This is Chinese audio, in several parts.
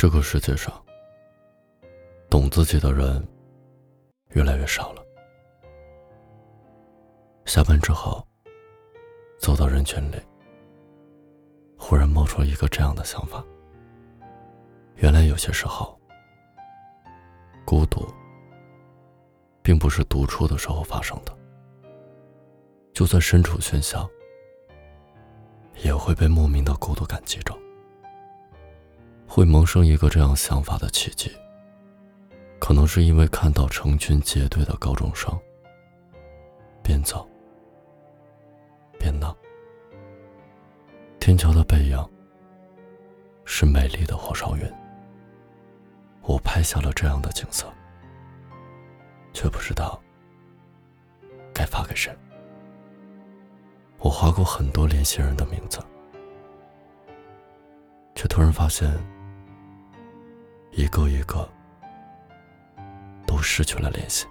这个世界上，懂自己的人越来越少了。下班之后，走到人群里，忽然冒出了一个这样的想法：原来有些时候，孤独并不是独处的时候发生的，就算身处喧嚣，也会被莫名的孤独感击中。会萌生一个这样想法的契机，可能是因为看到成群结队的高中生边走边闹。天桥的背影是美丽的火烧云，我拍下了这样的景色，却不知道该发给谁。我划过很多联系人的名字，却突然发现。一个一个都失去了联系，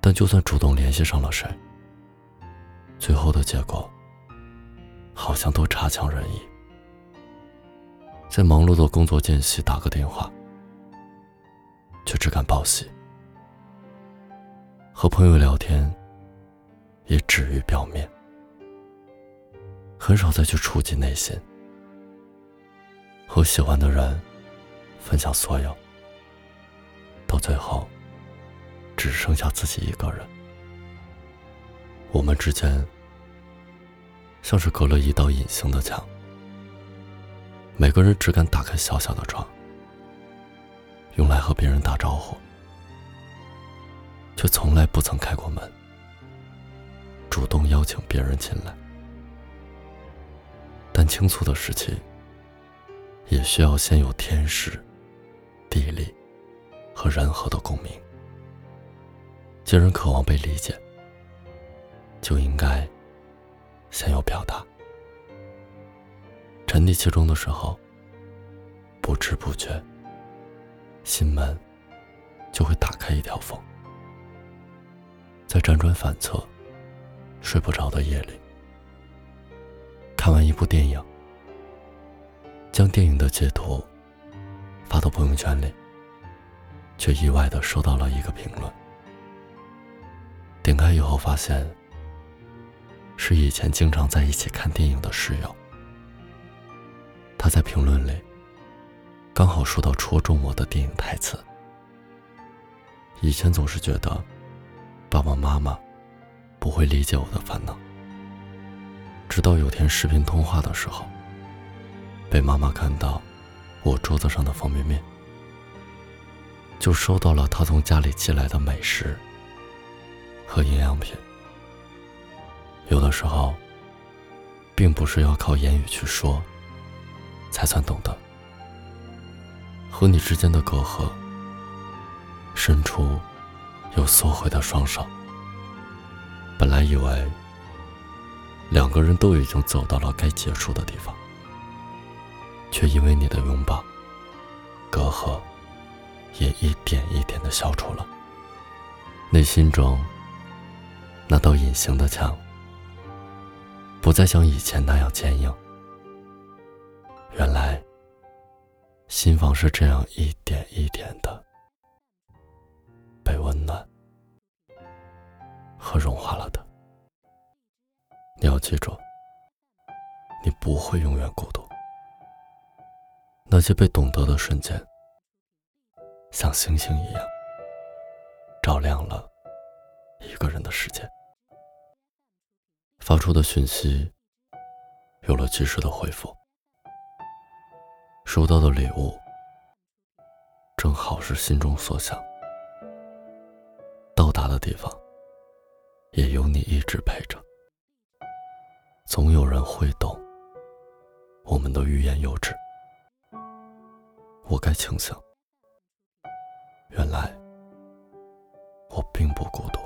但就算主动联系上了谁，最后的结果好像都差强人意。在忙碌的工作间隙打个电话，却只敢报喜；和朋友聊天，也止于表面，很少再去触及内心。和喜欢的人。分享所有，到最后，只剩下自己一个人。我们之间像是隔了一道隐形的墙，每个人只敢打开小小的窗，用来和别人打招呼，却从来不曾开过门，主动邀请别人进来。但倾诉的时期，也需要先有天时。地利和人和的共鸣。既然渴望被理解，就应该先有表达。沉溺其中的时候，不知不觉，心门就会打开一条缝。在辗转反侧、睡不着的夜里，看完一部电影，将电影的截图。发到朋友圈里，却意外的收到了一个评论。点开以后发现，是以前经常在一起看电影的室友。他在评论里，刚好说到戳中我的电影台词。以前总是觉得，爸爸妈妈不会理解我的烦恼，直到有天视频通话的时候，被妈妈看到。我桌子上的方便面，就收到了他从家里寄来的美食和营养品。有的时候，并不是要靠言语去说，才算懂得。和你之间的隔阂，伸出又缩回的双手。本来以为两个人都已经走到了该结束的地方。却因为你的拥抱，隔阂也一点一点的消除了。内心中那道隐形的墙，不再像以前那样坚硬。原来，心房是这样一点一点的被温暖和融化了的。你要记住，你不会永远孤独。那些被懂得的瞬间，像星星一样，照亮了一个人的世界。发出的讯息有了及时的回复，收到的礼物正好是心中所想，到达的地方也有你一直陪着。总有人会懂我们的欲言又止。我该庆幸，原来我并不孤独。